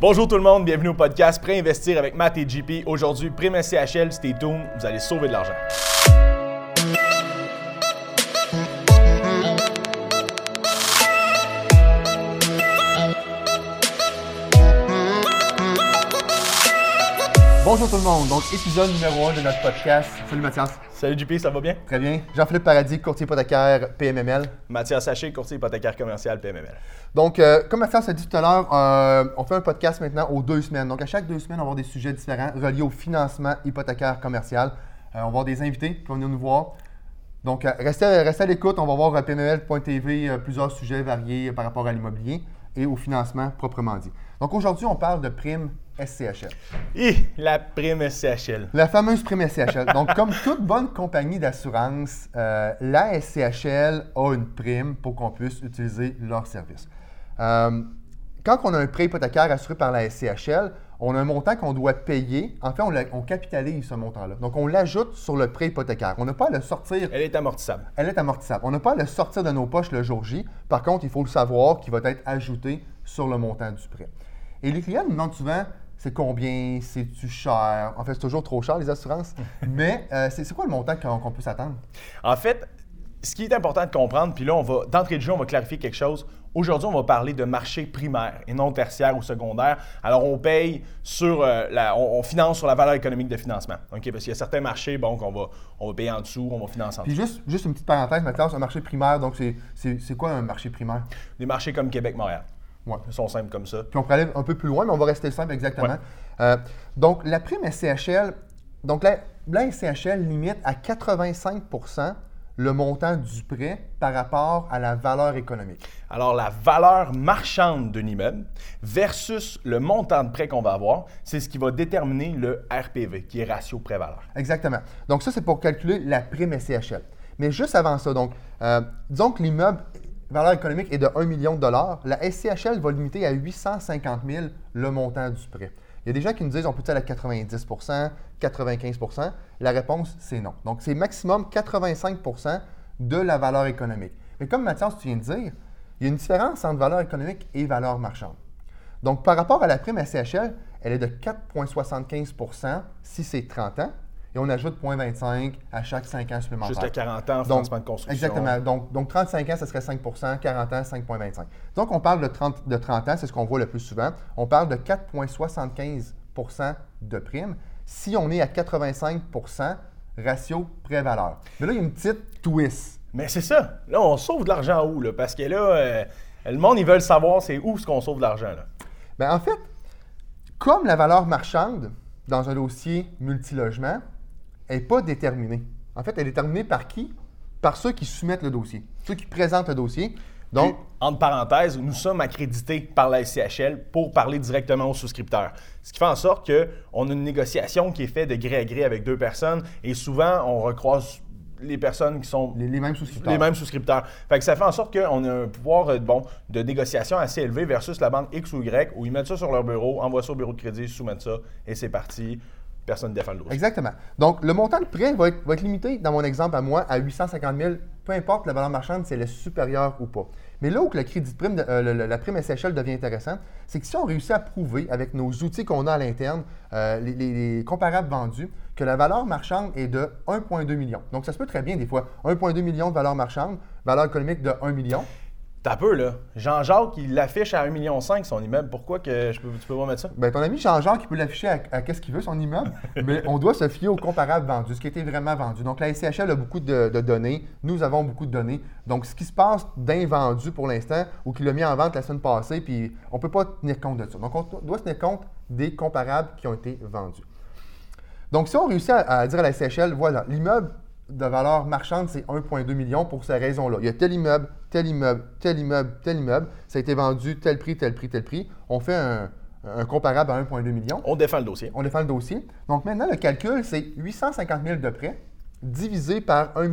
Bonjour tout le monde, bienvenue au podcast Pré-investir avec Matt et JP. Aujourd'hui, Prime SCHL, stay tuned, vous allez sauver de l'argent. Bonjour tout le monde, donc épisode numéro 1 de notre podcast. Salut Mathias. Salut JP, ça va bien? Très bien. Jean-Philippe Paradis, courtier hypothécaire PMML. Mathias Saché, courtier hypothécaire commercial PMML. Donc, euh, comme Mathias a dit tout à l'heure, euh, on fait un podcast maintenant aux deux semaines. Donc, à chaque deux semaines, on va avoir des sujets différents reliés au financement hypothécaire commercial. Euh, on va avoir des invités qui vont venir nous voir. Donc, restez, restez à l'écoute. On va voir PMML.tv plusieurs sujets variés par rapport à l'immobilier et au financement proprement dit. Donc, aujourd'hui, on parle de prime SCHL. Et la Prime SCHL. La fameuse prime SCHL. Donc, comme toute bonne compagnie d'assurance, euh, la SCHL a une prime pour qu'on puisse utiliser leur service. Euh, quand on a un prêt hypothécaire assuré par la SCHL, on a un montant qu'on doit payer. En fait, on, la- on capitalise ce montant-là. Donc, on l'ajoute sur le prêt hypothécaire. On n'a pas à le sortir. Elle est amortissable. Elle est amortissable. On n'a pas à le sortir de nos poches le jour J. Par contre, il faut le savoir qu'il va être ajouté sur le montant du prêt. Et les clients nous demandent souvent c'est combien, c'est-tu cher? En fait, c'est toujours trop cher, les assurances. Mais euh, c'est quoi le montant qu'on peut s'attendre? En fait, ce qui est important de comprendre, puis là, on va, d'entrée de jeu, on va clarifier quelque chose. Aujourd'hui, on va parler de marché primaire et non tertiaire ou secondaire. Alors, on paye sur euh, la, on, on finance sur la valeur économique de financement. OK? Parce qu'il y a certains marchés, bon, qu'on va, on va payer en dessous, on va financer en Puis dessous. juste, juste une petite parenthèse, maintenant, c'est un marché primaire. Donc, c'est- c'est c'est quoi un marché primaire? Des marchés comme Québec-Montréal. Ouais. Ils sont simples comme ça. Puis on pourrait aller un peu plus loin, mais on va rester simple exactement. Ouais. Euh, donc, la prime SCHL, donc la, la SCHL limite à 85% le montant du prêt par rapport à la valeur économique. Alors, la valeur marchande d'un immeuble versus le montant de prêt qu'on va avoir, c'est ce qui va déterminer le RPV, qui est ratio prêt-valeur. Exactement. Donc, ça, c'est pour calculer la prime SCHL. Mais juste avant ça, donc, euh, disons que l'immeuble, valeur économique est de 1 million de dollars, la SCHL va limiter à 850 000 le montant du prêt. Il y a des gens qui nous disent on peut aller à 90% 95% La réponse, c'est non. Donc, c'est maximum 85% de la valeur économique. Mais comme Mathias, tu viens de dire, il y a une différence entre valeur économique et valeur marchande. Donc, par rapport à la prime SCHL, elle est de 4,75% si c'est 30 ans, et on ajoute 0,25 à chaque 5 ans supplémentaires. Jusqu'à 40 ans, Donc, financement de construction. Exactement. Donc, donc 35 ans, ce serait 5% 40 ans, 5,25 Donc, on parle de 30, de 30 ans, c'est ce qu'on voit le plus souvent. On parle de 4,75% de prime si on est à 85% ratio prêt-valeur. Mais là, il y a une petite twist. Mais c'est ça. Là, on sauve de l'argent où? Là? Parce que là, euh, le monde, ils veulent savoir c'est où ce qu'on sauve de l'argent. Bien, en fait, comme la valeur marchande dans un dossier multilogement n'est pas déterminée. En fait, elle est déterminée par qui? Par ceux qui soumettent le dossier, ceux qui présentent le dossier. Donc, Puis, entre parenthèses, nous sommes accrédités par la SCHL pour parler directement aux souscripteurs. Ce qui fait en sorte qu'on a une négociation qui est faite de gré à gré avec deux personnes et souvent, on recroise les personnes qui sont les, les mêmes souscripteurs. les mêmes souscripteurs. Fait que ça fait en sorte qu'on a un pouvoir euh, bon, de négociation assez élevé versus la banque X ou Y où ils mettent ça sur leur bureau, envoient ça au bureau de crédit, soumettent ça et c'est parti. Personne ne défend le. Exactement. Donc, le montant de prêt va être, limité, dans mon exemple à moi, à 850 000, peu importe la valeur marchande, si elle est supérieure ou pas. Mais là où le crédit prime, de- euh, la prime SHL devient intéressante, c'est que si on réussit à prouver avec nos outils qu'on a à l'interne, euh, les comparables vendus, que la valeur marchande est de 1,2 million. Donc, ça se peut très bien des fois. 1,2 million de valeur marchande, valeur économique de 1 million. T'as peu, là. Jean-Jacques, il l'affiche à 1,5 million son immeuble. Pourquoi que je peux, tu peux pas mettre ça? Ben, ton ami Jean-Jean qui peut l'afficher à, à qu'est-ce qu'il veut, son immeuble, mais on doit se fier au comparable vendu, ce qui a été vraiment vendu. Donc, la SCHL a beaucoup de, de données, nous avons beaucoup de données. Donc, ce qui se passe d'invendu pour l'instant ou qu'il a mis en vente la semaine passée, puis on ne peut pas tenir compte de ça. Donc, on doit tenir compte des comparables qui ont été vendus. Donc, si on réussit à, à dire à la SCHL, voilà, l'immeuble de valeur marchande, c'est 1,2 million pour ces raisons-là. Il y a tel immeuble, tel immeuble, tel immeuble, tel immeuble. Ça a été vendu tel prix, tel prix, tel prix. On fait un, un comparable à 1,2 million. On défend le dossier. On défend le dossier. Donc maintenant, le calcul, c'est 850 000 de prêt divisé par 1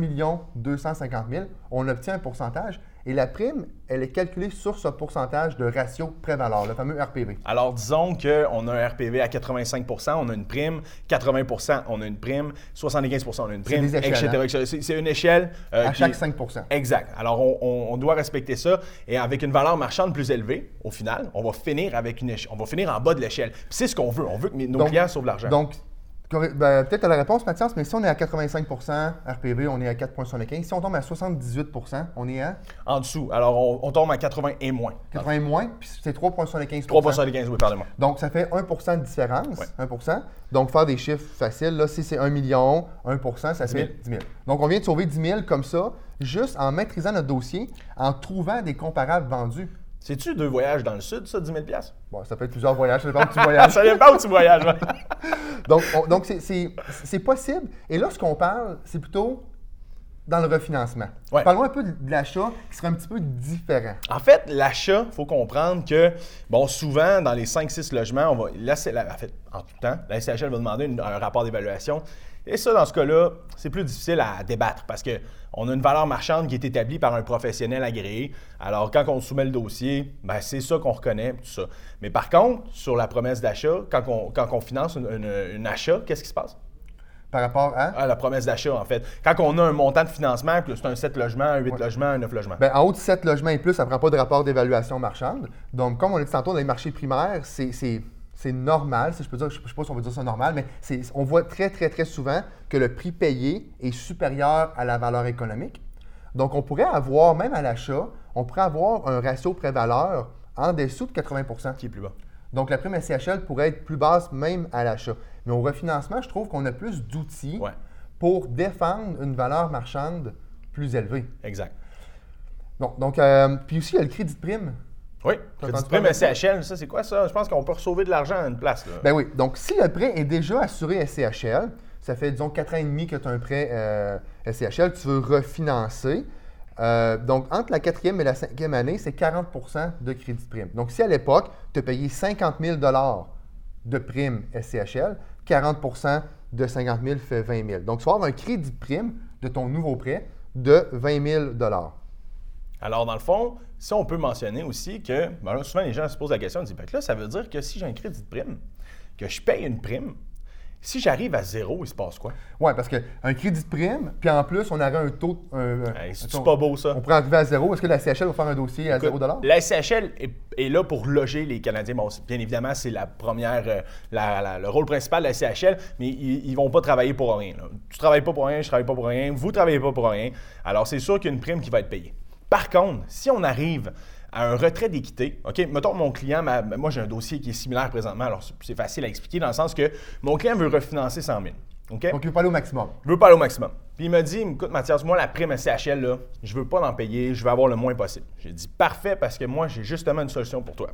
250 000. On obtient un pourcentage. Et la prime, elle est calculée sur ce pourcentage de ratio pré-valeur, le fameux RPV. Alors, disons qu'on a un RPV à 85% on a une prime, 80% on a une prime, 75% on a une prime, des échelles, hein? etc. C'est une échelle. euh, À qui- chaque 5 Exact. Alors, on, doit respecter ça. Et avec une valeur marchande plus élevée, au final, on va finir avec une éche- on va finir en bas de l'échelle. Puis C'est ce qu'on veut. On veut que nos Donc- clients sauvent de l'argent. Donc, ben, peut-être à la réponse, Mathias, mais si on est à 85% RPV, on est à 4,75. Si on tombe à 78% on est à? En dessous. Alors, on, on tombe à 80 et moins. 80 moins, puis c'est 3,75 3,75 oui, pardon-moi. Donc, ça fait 1% de différence. Ouais. 1% Donc, faire des chiffres faciles, là, si c'est 1 million, 1% ça 10 000. fait 10 000. Donc, on vient de sauver 10 000 comme ça, juste en maîtrisant notre dossier, en trouvant des comparables vendus. C'est-tu deux voyages dans le sud, ça, 10 000 Bon, ça peut être plusieurs voyages, ça dépend où tu voyages. Ça dépend où tu voyages. Donc, on- donc c'est- c'est c'est possible. Et là, ce qu'on parle, c'est plutôt dans le refinancement. Ouais. Parlons un peu de de l'achat qui serait un petit peu différent. En fait, l'achat, il faut comprendre que, bon, souvent, dans les 5-6 logements, on va, là, c'est la- en fait, en tout temps, la SCHL va demander une- un rapport d'évaluation. Et ça, dans ce cas-là, c'est plus difficile à débattre parce qu'on a une valeur marchande qui est établie par un professionnel agréé. Alors, quand on soumet le dossier, ben, c'est ça qu'on reconnaît, tout ça. Mais par contre, sur la promesse d'achat, quand on, quand on finance un achat, qu'est-ce qui se passe? Par rapport à? La promesse d'achat, en fait. Quand on a un montant de financement, que c'est un 7 logements, un 8 logements, un 9 logements. Ben, en haut de 7 logements et plus, ça ne prend pas de rapport d'évaluation marchande. Donc, comme on l'a dit tantôt, dans les marchés primaires, c'est- c'est normal, si je peux dire, je ne sais pas si on veut dire ça normal, mais c'est- on voit très, très, très souvent que le prix payé est supérieur à la valeur économique. Donc, on pourrait avoir, même à l'achat, on pourrait avoir un ratio pré-valeur en dessous de 80% qui est plus bas. Donc, la prime SCHL pourrait être plus basse même à l'achat. Mais au refinancement, je trouve qu'on a plus d'outils Ouais. pour défendre une valeur marchande plus élevée. Exact. Donc, donc euh, puis aussi, il y a le crédit de prime. Oui, crédit prime parler de ça? SCHL, ça c'est quoi ça? Je pense qu'on peut sauver de l'argent à une place. Là. Ben oui. Donc, si le prêt est déjà assuré SCHL, ça fait, disons, 4 ans et demi que tu as un prêt euh, SCHL, tu veux refinancer. euh, donc, entre la quatrième et la cinquième année, c'est 40% de crédit de prime. Donc, si à l'époque, tu as payé 50 000 de prime SCHL, 40% de 50 000 fait 20 000. Donc, tu vas avoir un crédit de prime de ton nouveau prêt de 20 000 Alors, dans le fond, si on peut mentionner aussi que, ben là, souvent les gens se posent la question, ils disent, ben, là, ça veut dire que si j'ai un crédit de prime, que je paye une prime, si j'arrive à zéro, il se passe quoi? Oui, parce qu'un crédit de prime, puis en plus, on aurait un taux. un- Hey, un C'est pas beau ça? On pourrait arriver à zéro. Est-ce que la CHL va faire un dossier à 0 La SCHL est, est là pour loger les Canadiens. Bon, bien évidemment, c'est la première, euh, la- la- le rôle principal de la SCHL, mais ils, ils vont pas travailler pour rien. là. Tu travailles pas pour rien, je travaille pas pour rien, vous travaillez pas pour rien. Alors, c'est sûr qu'il y a une prime qui va être payée. Par contre, si on arrive à un retrait d'équité, OK, mettons mon client, ma- moi j'ai un dossier qui est similaire présentement, alors c'est- facile à expliquer dans le sens que mon client veut refinancer 100 000. OK? Donc, il veut pas aller au maximum. Je veux pas aller au maximum. Puis il m'a dit, écoute Mathias, moi la prime SCHL, là, je veux pas en payer, je veux avoir le moins possible. J'ai dit, parfait, parce que moi j'ai justement une solution pour toi.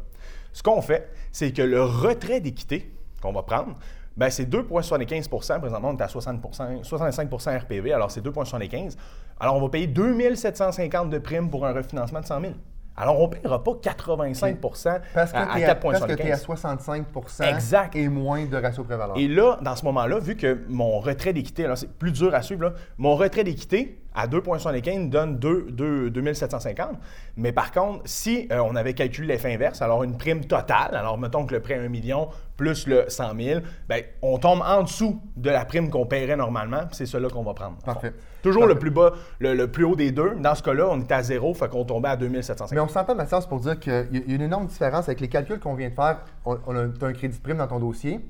Ce qu'on fait, c'est que le retrait d'équité qu'on va prendre, ben, c'est 2,75% Présentement, on est à 60 65% RPV, alors c'est 2,75% Alors on va payer 2750 de prime pour un refinancement de 100 000 Alors on ne payera pas 85 Parce à, que à tu es à, parce que t'es à 4,75 65 Exact. et moins de ratio prévaleur. Et là, dans ce moment-là, vu que mon retrait d'équité, alors c'est plus dur à suivre, là, mon retrait d'équité à 2,75 donne 2, 2 2750. Mais par contre, si euh, on avait calculé l'effet inverse, alors une prime totale, alors mettons que le prêt à 1 million plus le 100 000, ben, on tombe en dessous de la prime qu'on paierait normalement, puis c'est cela qu'on va prendre. Parfait. Toujours le plus bas, le, le plus haut des deux. Dans ce cas-là, on était à zéro, fait qu'on tombait à 2750. Mais on s'entend, Mathias, pour dire qu'il y a une énorme différence avec les calculs qu'on vient de faire. On, on a, t'as un crédit de prime dans ton dossier.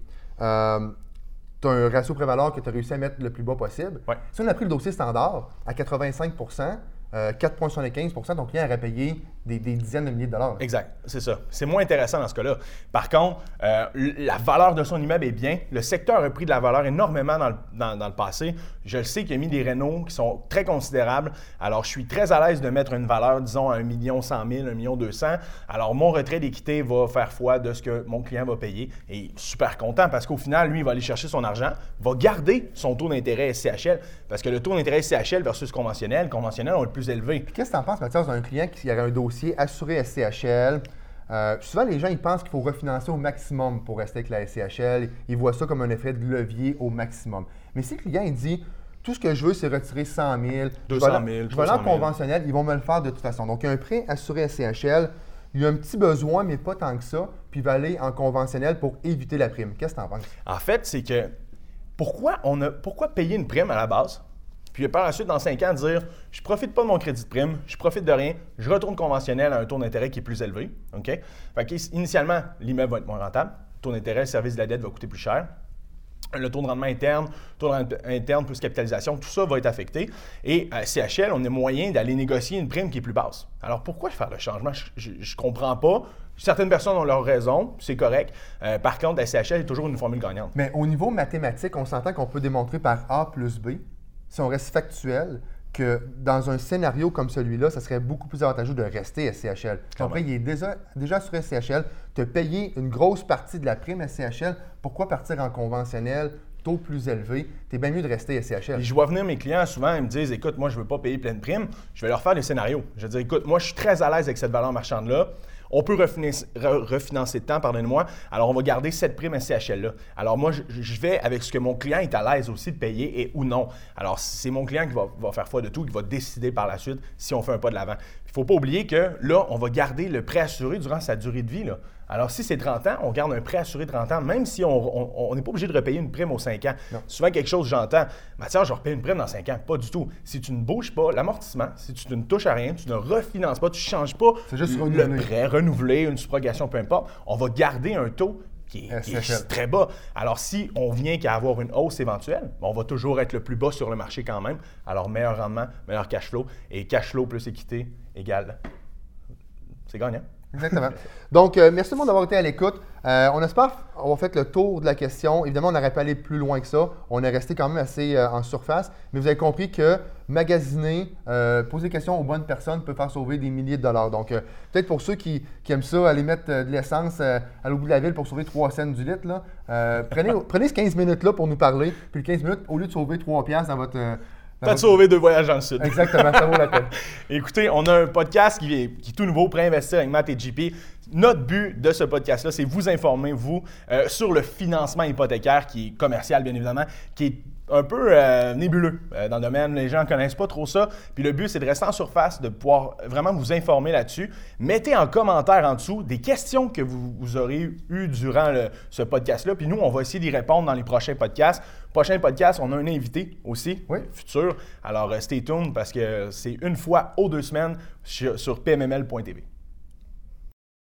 Euh, tu as un ratio prévaleur que tu as réussi à mettre le plus bas possible. Ouais. Si on a pris le dossier standard à 85 euh, 4,75% ton client aurait payé des, dizaines de milliers de dollars. Exact, c'est ça. C'est moins intéressant dans ce cas-là. Par contre, euh, la valeur de son immeuble est bien. Le secteur a pris de la valeur énormément dans le, passé. Je le sais qu'il a mis des rénaux qui sont très considérables. Alors, je suis très à l'aise de mettre une valeur, disons, à 1 million 100 000, 1 million 200. Alors, mon retrait d'équité va faire foi de ce que mon client va payer. Et super content parce qu'au final, lui, il va aller chercher son argent, va garder son taux d'intérêt SCHL parce que le taux d'intérêt SCHL versus conventionnel, conventionnel, on le plus élevé. Qu'est-ce que tu en penses, Mathias, d'un client qui aurait un dossier assuré SCHL? Euh, souvent, les gens ils pensent qu'il faut refinancer au maximum pour rester avec la SCHL. Ils voient ça comme un effet de levier au maximum. Mais si le client il dit tout ce que je veux, c'est retirer 100 000. 200 000, je vais aller 300 en 000. conventionnel, ils vont me le faire de toute façon. Donc, un prêt assuré SCHL, il y a un petit besoin, mais pas tant que ça, puis il va aller en conventionnel pour éviter la prime. Qu'est-ce que tu en penses? En fait, c'est que pourquoi, on a, pourquoi payer une prime à la base, puis par la suite, dans 5 ans, dire je profite pas de mon crédit de prime, je profite de rien, je retourne conventionnel à un taux d'intérêt qui est plus élevé. OK? Fait initialement, l'immeuble va être moins rentable, le taux d'intérêt, le service de la dette va coûter plus cher. Le taux de rendement interne, taux de rendement interne plus capitalisation, tout ça va être affecté. Et à CHL, on a moyen d'aller négocier une prime qui est plus basse. Alors pourquoi faire le changement? Je ne comprends pas. Certaines personnes ont leur raison, c'est correct. Euh, par contre, la CHL est toujours une formule gagnante. Mais au niveau mathématique, on s'entend qu'on peut démontrer par A plus B, si on reste factuel, que dans un scénario comme celui-là, ça serait beaucoup plus avantageux de rester SCHL. Quand Après, il est déjà, déjà sur SCHL, te payer une grosse partie de la prime SCHL, pourquoi partir en conventionnel, taux plus élevé? Tu es bien mieux de rester SCHL. Puis je vois venir mes clients, souvent, ils me disent Écoute, moi, je ne veux pas payer plein de primes. Je vais leur faire des scénarios. Je vais dire Écoute, moi, je suis très à l'aise avec cette valeur marchande-là. On peut refinancer, re- de temps, pardonnez-moi. Alors, on va garder cette prime SCHL-là. Alors, moi, je, vais avec ce que mon client est à l'aise aussi de payer et ou non. Alors, c'est mon client qui va, faire foi de tout, qui va décider par la suite si on fait un pas de l'avant. Il ne faut pas oublier que là, on va garder le prêt assuré durant sa durée de vie. Alors, si c'est 30 ans, on garde un prêt assuré 30 ans, même si on n'est pas obligé de repayer une prime aux 5 ans. Souvent, quelque chose, j'entends, Mathias, je repaye une prime dans 5 ans. Pas du tout. Si tu ne bouges pas l'amortissement, si tu ne touches à rien, tu ne refinances pas, tu ne changes pas C'est juste le renouveler. prêt, renouveler, une subrogation, peu importe, on va garder un taux qui est, qui est SHL. très bas. Alors, si on vient qu'à avoir une hausse éventuelle, on va toujours être le plus bas sur le marché quand même. Alors, meilleur rendement, meilleur cash flow. Et cash flow plus équité égale. C'est gagnant. Exactement. Donc, euh, merci tout le monde d'avoir été à l'écoute. Euh, on espère avoir fait le tour de la question. Évidemment, on n'aurait pas aller plus loin que ça. On est resté quand même assez euh, en surface. Mais vous avez compris que magasiner, poser des questions aux bonnes personnes peut faire sauver des milliers de dollars. Donc, peut-être pour ceux qui, aiment ça, aller mettre de l'essence à l'autre bout de la ville pour sauver 3 cents du litre, prenez, prenez ce 15 minutes-là pour nous parler. Puis le 15 minutes, au lieu de sauver 3 piastres dans votre... T'as sauvé deux voyages dans le sud. Exactement, ça vaut la peine. Écoutez, on a un podcast qui est, qui est tout nouveau, Préinvestir avec Matt et JP. Notre but de ce podcast-là, c'est vous informer, vous, euh, sur le financement hypothécaire qui est commercial, bien évidemment, qui est un peu euh, nébuleux euh, dans le domaine. Les gens ne connaissent pas trop ça. Puis le but, c'est de rester en surface, de pouvoir vraiment vous informer là-dessus. Mettez en commentaire en dessous des questions que vous, vous aurez eues durant le- ce podcast-là. Puis nous, on va essayer d'y répondre dans les prochains podcasts. Prochain podcast, on a un invité aussi, Oui. futur. Alors, euh, stay tuned parce que c'est une fois aux deux semaines sur, sur pmml.tv.